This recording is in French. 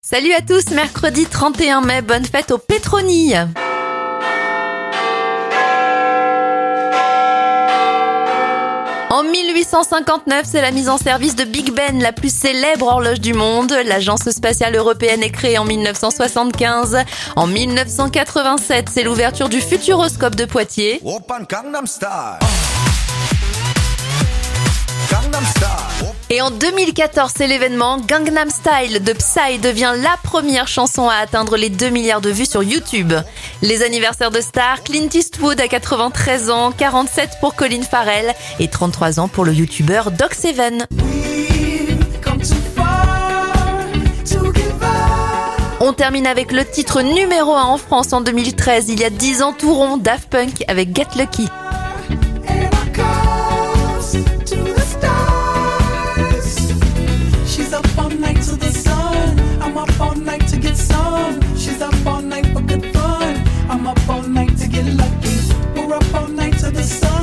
Salut à tous, mercredi 31 mai, bonne fête au Pétroni. En 1859, c'est la mise en service de Big Ben, la plus célèbre horloge du monde. L'agence spatiale européenne est créée en 1975. En 1987, c'est l'ouverture du Futuroscope de Poitiers. Open. Et en 2014, c'est l'événement Gangnam Style de Psy devient la première chanson à atteindre les 2 milliards de vues sur YouTube. Les anniversaires de stars, Clint Eastwood à 93 ans, 47 pour Colin Farrell et 33 ans pour le youtubeur Doc7. On termine avec le titre numéro 1 en France en 2013, il y a 10 ans tout rond, Daft Punk avec Get Lucky. to get lucky. We're up all night to the sun.